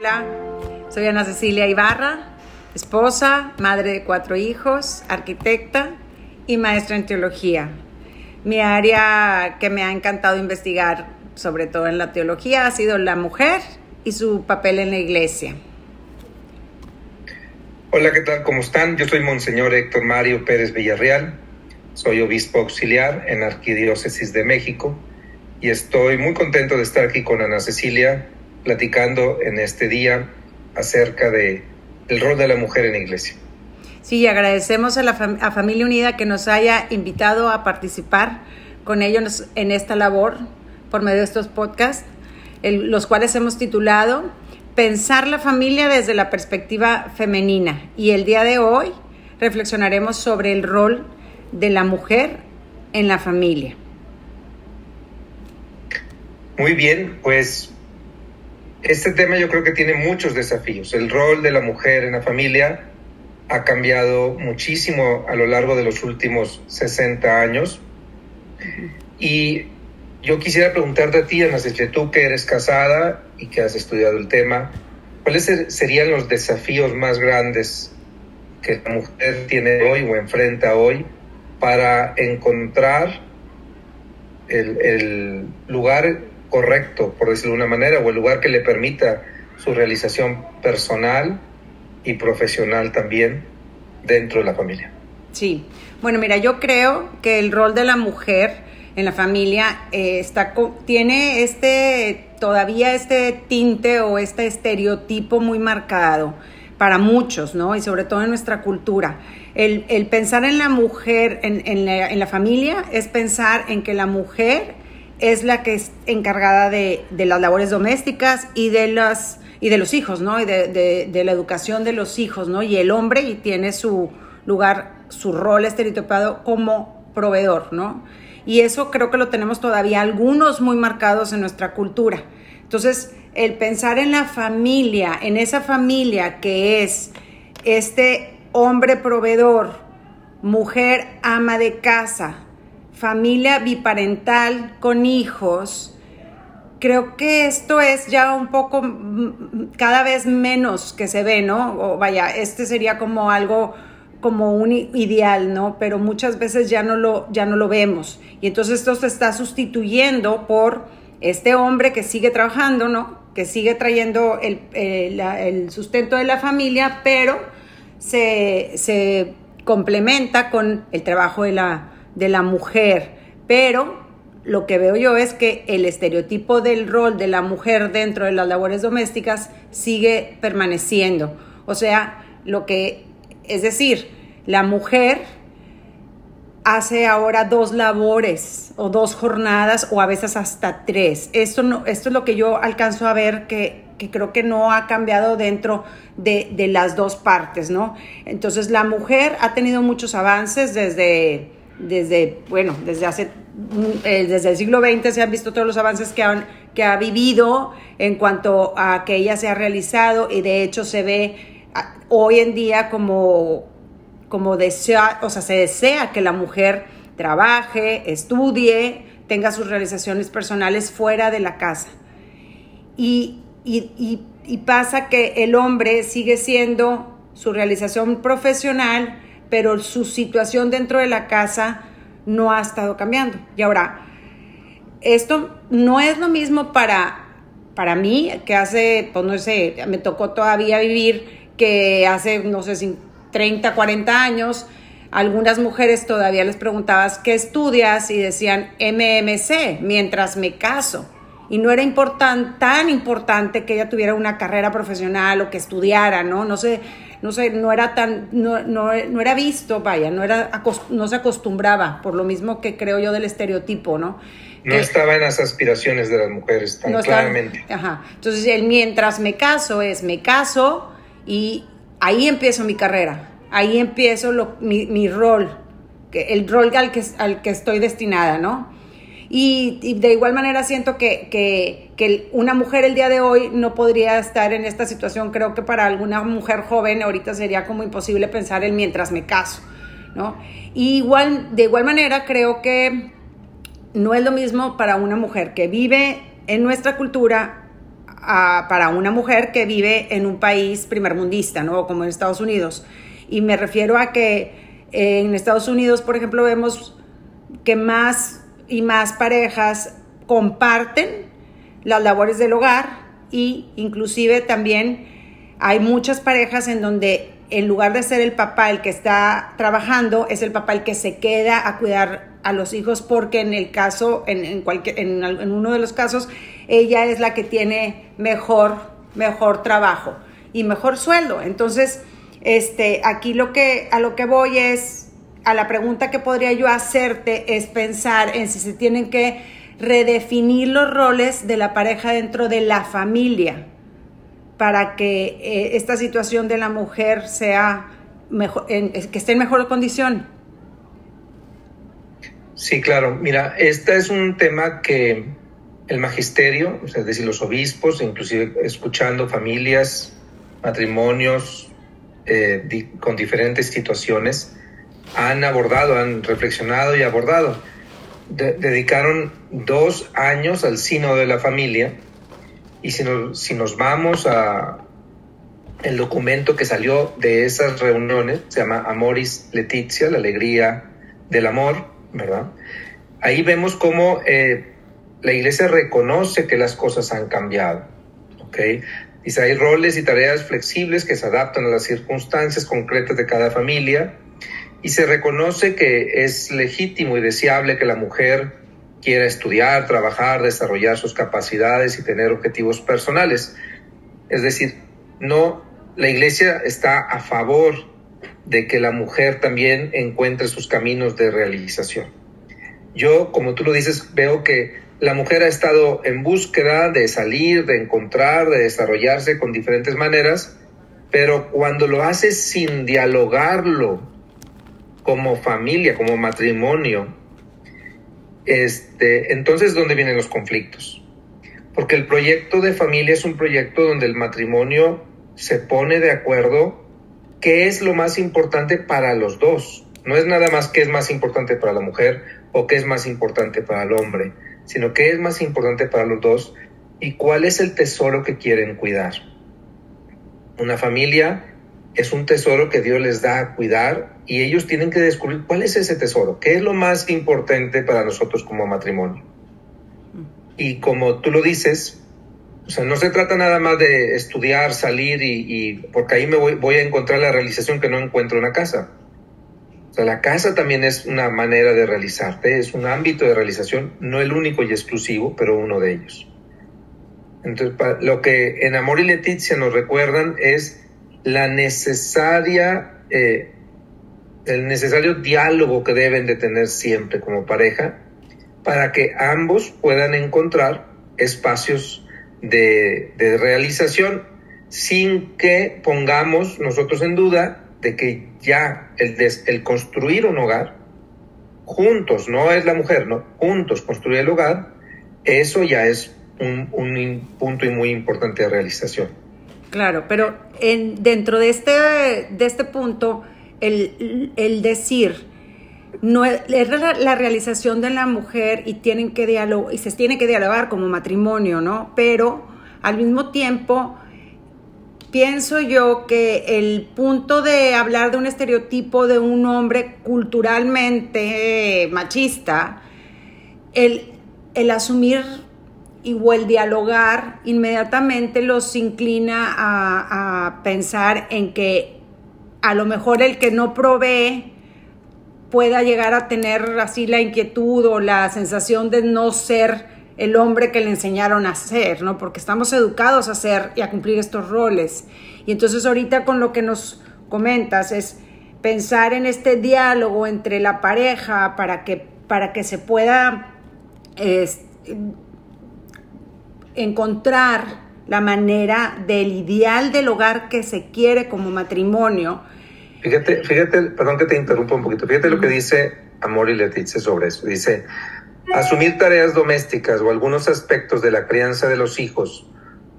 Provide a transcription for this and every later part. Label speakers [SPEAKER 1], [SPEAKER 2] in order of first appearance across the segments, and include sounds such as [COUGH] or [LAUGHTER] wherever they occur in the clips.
[SPEAKER 1] Hola, soy Ana Cecilia Ibarra, esposa, madre de cuatro hijos, arquitecta y maestra en teología. Mi área que me ha encantado investigar, sobre todo en la teología, ha sido la mujer y su papel en la iglesia.
[SPEAKER 2] Hola, ¿qué tal? ¿Cómo están? Yo soy Monseñor Héctor Mario Pérez Villarreal, soy obispo auxiliar en Arquidiócesis de México y estoy muy contento de estar aquí con Ana Cecilia platicando en este día acerca de el rol de la mujer en la iglesia.
[SPEAKER 1] Sí, agradecemos a la a Familia Unida que nos haya invitado a participar con ellos en esta labor por medio de estos podcasts, los cuales hemos titulado Pensar la familia desde la perspectiva femenina. Y el día de hoy reflexionaremos sobre el rol de la mujer en la familia.
[SPEAKER 2] Muy bien, pues este tema yo creo que tiene muchos desafíos. El rol de la mujer en la familia ha cambiado muchísimo a lo largo de los últimos 60 años. Y yo quisiera preguntarte a ti, Ana Ceche, tú que eres casada y que has estudiado el tema, ¿cuáles serían los desafíos más grandes que la mujer tiene hoy o enfrenta hoy para encontrar el lugar correcto, por decirlo de una manera, o el lugar que le permita su realización personal y profesional también dentro de la familia.
[SPEAKER 1] Sí, bueno, mira, yo creo que el rol de la mujer en la familia eh, está, tiene este, todavía este tinte o este estereotipo muy marcado para muchos, ¿no? Y sobre todo en nuestra cultura. El, el pensar en la mujer, en, en, la, en la familia, es pensar en que la mujer es la que es encargada de, de las labores domésticas y de las y de los hijos, ¿no? Y de, de, la educación de los hijos, ¿no? Y el hombre y tiene su lugar, su rol estereotipado como proveedor, ¿no? Y eso creo que lo tenemos todavía algunos muy marcados en nuestra cultura. Entonces, el pensar en la familia, en esa familia que es este hombre proveedor, mujer ama de casa, familia biparental con hijos, creo que esto es ya un poco mm, cada vez menos que se ve, ¿no? O vaya, este sería como algo como un ideal, ¿no? Pero muchas veces ya no lo, ya no lo vemos. Y entonces esto se está sustituyendo por este hombre que sigue trabajando, ¿no? Que sigue trayendo el, el, el sustento de la familia, pero se, se complementa con el trabajo de la, de la mujer, pero lo que veo yo es que el estereotipo del rol de la mujer dentro de las labores domésticas sigue permaneciendo. O sea, lo que, es decir, la mujer hace ahora dos labores o dos jornadas o a veces hasta tres. Esto, no, esto es lo que yo alcanzo a ver que, que creo que no ha cambiado dentro de, de las dos partes, ¿no? Entonces la mujer ha tenido muchos avances desde desde, bueno, desde hace, eh, desde el siglo XX se han visto todos los avances que, han, que ha vivido en cuanto a que ella se ha realizado y de hecho se ve ah, hoy en día como, como desea, o sea, se desea que la mujer trabaje, estudie, tenga sus realizaciones personales fuera de la casa. Y, y, y, y pasa que el hombre sigue siendo su realización profesional, pero su situación dentro de la casa no ha estado cambiando. Y ahora, esto no es lo mismo para, para mí, que hace, pues no sé, me tocó todavía vivir que hace, no sé, 30, 40 años, algunas mujeres todavía les preguntabas qué estudias y decían MMC mientras me caso. Y no era tan importante que ella tuviera una carrera profesional o que estudiara, ¿no? No sé, no sé, no era tan, no, no, no era visto, vaya, no, era, no se acostumbraba, por lo mismo que creo yo del estereotipo, ¿no?
[SPEAKER 2] No estaba en las aspiraciones de las mujeres tan claramente.
[SPEAKER 1] ajá. Entonces, el mientras me caso es me caso y ahí empiezo mi carrera, ahí empiezo lo, mi, mi rol, el rol al que, al que estoy destinada, ¿no? Y, de igual manera siento que, que, una mujer el día de hoy no podría estar en esta situación. Creo que para alguna mujer joven ahorita sería como imposible pensar en mientras me caso, ¿no? igual, de igual manera creo que no es lo mismo para una mujer que vive en nuestra cultura para una mujer que vive en un país primermundista, ¿no? Como en Estados Unidos. Y me refiero a que en Estados Unidos, por ejemplo, vemos que más y más parejas comparten las labores del hogar y inclusive también hay muchas parejas en donde en lugar de ser el papá el que está trabajando, es el papá el que se queda a cuidar a los hijos porque en el caso, en, cualquier, en, en uno de los casos, ella es la que tiene mejor, mejor trabajo y mejor sueldo. Entonces, este, aquí lo que, a lo que voy es, a la pregunta que podría yo hacerte es pensar en si se tienen que redefinir los roles de la pareja dentro de la familia para que eh, esta situación de la mujer sea mejor, que esté en mejor condición.
[SPEAKER 2] Sí, claro. Mira, este es un tema que el magisterio, es decir, los obispos, inclusive escuchando familias, matrimonios eh, con diferentes situaciones, han abordado, han reflexionado y abordado. Dedicaron dos años al sino de la familia y si nos, si nos vamos a el documento que salió de esas reuniones, se llama Amoris Letizia, la alegría del amor, ¿verdad? Ahí vemos cómo eh, la iglesia reconoce que las cosas han cambiado, ¿ok? Dice, hay roles y tareas flexibles que se adaptan a las circunstancias concretas de cada familia, y se reconoce que es legítimo y deseable que la mujer quiera estudiar, trabajar, desarrollar sus capacidades y tener objetivos personales. Es decir, no, la iglesia está a favor de que la mujer también encuentre sus caminos de realización. Yo, como tú lo dices, veo que la mujer ha estado en búsqueda de salir, de encontrar, de desarrollarse con diferentes maneras, pero cuando lo hace sin dialogarlo como familia, como matrimonio, este, entonces ¿dónde vienen los conflictos? Porque el proyecto de familia es un proyecto donde el matrimonio se pone de acuerdo qué es lo más importante para los dos. No es nada más qué es más importante para la mujer o qué es más importante para el hombre, sino qué es más importante para los dos y cuál es el tesoro que quieren cuidar. Una familia es un tesoro que Dios les da a cuidar y ellos tienen que descubrir cuál es ese tesoro, qué es lo más importante para nosotros como matrimonio. Y como tú lo dices, o sea, no se trata nada más de estudiar, salir y, porque ahí me voy, voy, a encontrar la realización que no encuentro en la casa. O sea, la casa también es una manera de realizarte, es un ámbito de realización, no el único y exclusivo, pero uno de ellos. Entonces, lo que en Amor y Leticia nos recuerdan es la necesaria, eh, el necesario diálogo que deben de tener siempre como pareja para que ambos puedan encontrar espacios de, realización sin que pongamos nosotros en duda de que ya el, el construir un hogar juntos, no es la mujer, no, juntos construir el hogar, eso ya es un, un punto muy importante de realización.
[SPEAKER 1] Claro, pero en, dentro de este, de este punto, el, decir, no es, la, realización de la mujer y tienen que y se tiene que dialogar como matrimonio, ¿no? Pero al mismo tiempo, pienso yo que el punto de hablar de un estereotipo de un hombre culturalmente machista, el, el asumir o el dialogar inmediatamente los inclina a, pensar en que a lo mejor el que no provee pueda llegar a tener así la inquietud o la sensación de no ser el hombre que le enseñaron a ser, ¿no? Porque estamos educados a ser y a cumplir estos roles. Y entonces ahorita con lo que nos comentas, es pensar en este diálogo entre la pareja para que, para que se pueda encontrar la manera del ideal del hogar que se quiere como matrimonio.
[SPEAKER 2] Fíjate, fíjate, perdón que te interrumpa un poquito, fíjate lo que dice Amor y Leticia sobre eso. Dice, asumir tareas domésticas o algunos aspectos de la crianza de los hijos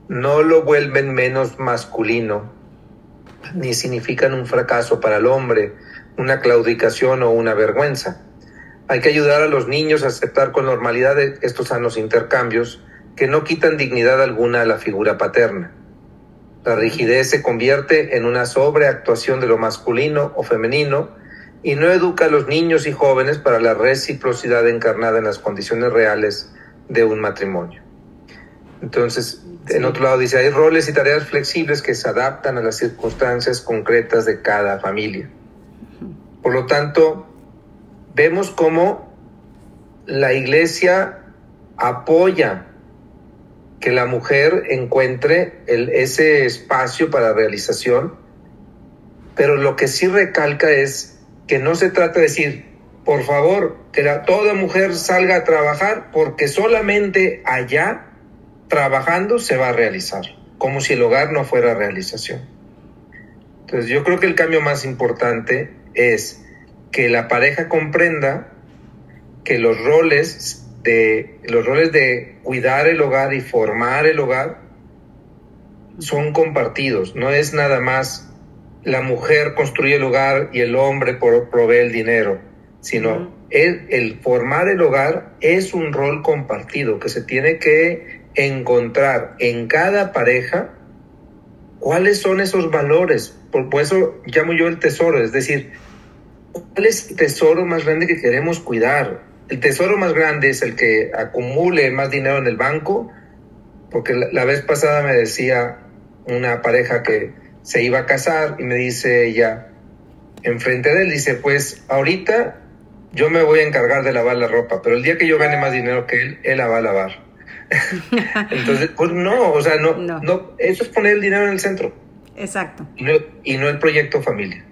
[SPEAKER 2] no lo vuelven menos masculino, ni significan un fracaso para el hombre, una claudicación o una vergüenza. Hay que ayudar a los niños a aceptar con normalidad estos sanos intercambios que no quitan dignidad alguna a la figura paterna. La rigidez se convierte en una sobreactuación de lo masculino o femenino y no educa a los niños y jóvenes para la reciprocidad encarnada en las condiciones reales de un matrimonio. Entonces, en otro lado dice, hay roles y tareas flexibles que se adaptan a las circunstancias concretas de cada familia. Por lo tanto, vemos cómo la iglesia apoya que la mujer encuentre ese espacio para realización, pero lo que sí recalca es que no se trata de decir, por favor, que toda mujer salga a trabajar porque solamente allá, trabajando, se va a realizar, como si el hogar no fuera realización. Entonces yo creo que el cambio más importante es que la pareja comprenda que los roles de los roles de cuidar el hogar y formar el hogar son compartidos, no es nada más la mujer construye el hogar y el hombre provee el dinero, sino el, el formar el hogar es un rol compartido que se tiene que encontrar en cada pareja cuáles son esos valores. Por, por eso llamo yo el tesoro, es decir, ¿cuál es el tesoro más grande que queremos cuidar? El tesoro más grande es el que acumule más dinero en el banco, porque la, vez pasada me decía una pareja que se iba a casar y me dice ella, enfrente de él, dice, pues ahorita yo me voy a encargar de lavar la ropa, pero el día que yo gane más dinero que él, él la va a lavar. [LAUGHS] Entonces, pues no, o sea, no, no, eso es poner el dinero en el centro.
[SPEAKER 1] Exacto.
[SPEAKER 2] Y no, y no el proyecto familia.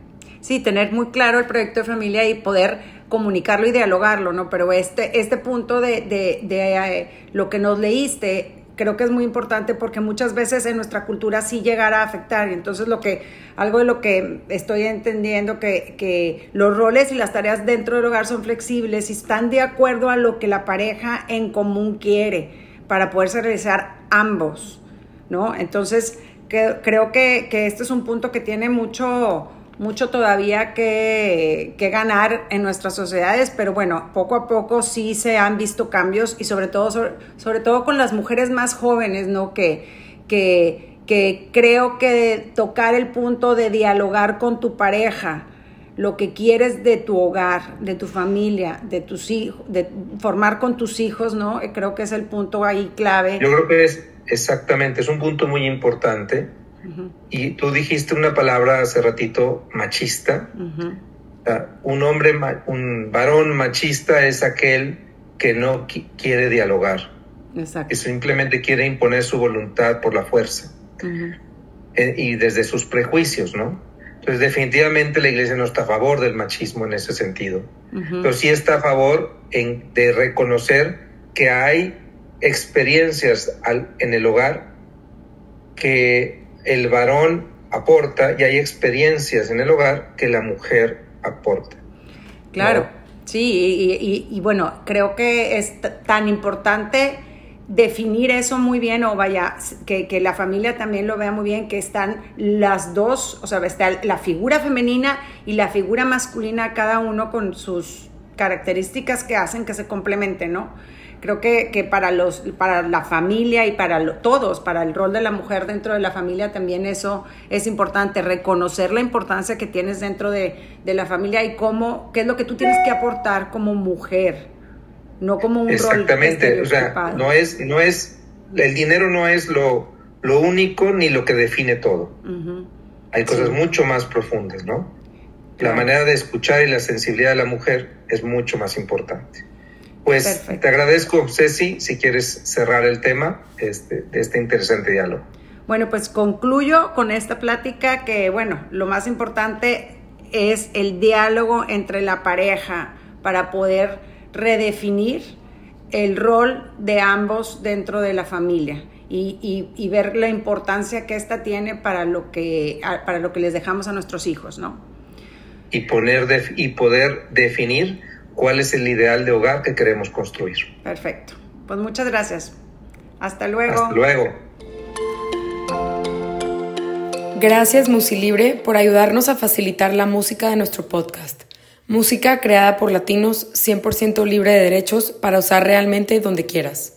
[SPEAKER 1] Sí, tener muy claro el proyecto de familia y poder comunicarlo y dialogarlo, ¿no? Pero este, este punto de, de, eh, lo que nos leíste creo que es muy importante porque muchas veces en nuestra cultura sí llegará a afectar. Y entonces lo que, algo de lo que estoy entendiendo que, que los roles y las tareas dentro del hogar son flexibles y están de acuerdo a lo que la pareja en común quiere para poderse realizar ambos, ¿no? Entonces, creo que, que este es un punto que tiene mucho, mucho todavía que, ganar en nuestras sociedades, pero bueno, poco a poco sí se han visto cambios y sobre todo, sobre, todo con las mujeres más jóvenes, ¿no? Que, que, que creo que tocar el punto de dialogar con tu pareja, lo que quieres de tu hogar, de tu familia, de tus hijos, de formar con tus hijos, ¿no? Creo que es el punto ahí clave.
[SPEAKER 2] Yo creo que es exactamente, es un punto muy importante y tú dijiste una palabra hace ratito, machista. un hombre, un varón machista es aquel que no quiere dialogar. Que simplemente quiere imponer su voluntad por la fuerza. E, y desde sus prejuicios, ¿no? Entonces, definitivamente la iglesia no está a favor del machismo en ese sentido. Pero sí está a favor en, de reconocer que hay experiencias en el hogar que el varón aporta y hay experiencias en el hogar que la mujer aporta.
[SPEAKER 1] Claro, sí, y, bueno, creo que es tan importante definir eso muy bien o vaya, que, que, la familia también lo vea muy bien, que están las dos, o sea, está la figura femenina y la figura masculina, cada uno con sus características que hacen que se complementen, ¿no? Creo que, que para, los, para la familia y para todos, para el rol de la mujer dentro de la familia, también eso es importante, reconocer la importancia que tienes dentro de, de la familia y cómo, qué es lo que tú tienes que aportar como mujer, no como un
[SPEAKER 2] Exactamente, rol. Exactamente, o sea, no es, no es, el dinero no es lo, lo único ni lo que define todo. Hay cosas mucho más profundas, ¿no? La manera de escuchar y la sensibilidad de la mujer es mucho más importante. Pues te agradezco, Ceci, si quieres cerrar el tema este, de este interesante diálogo.
[SPEAKER 1] Bueno, pues concluyo con esta plática que, bueno, lo más importante es el diálogo entre la pareja para poder redefinir el rol de ambos dentro de la familia y, ver la importancia que ésta tiene para lo, que, para lo que les dejamos a nuestros hijos, ¿no?
[SPEAKER 2] Y, poner y poder definir cuál es el ideal de hogar que queremos construir.
[SPEAKER 1] Perfecto. Pues muchas gracias. Hasta luego.
[SPEAKER 2] Hasta luego.
[SPEAKER 3] Gracias Musilibre por ayudarnos a facilitar la música de nuestro podcast. Música creada por latinos 100% libre de derechos para usar realmente donde quieras.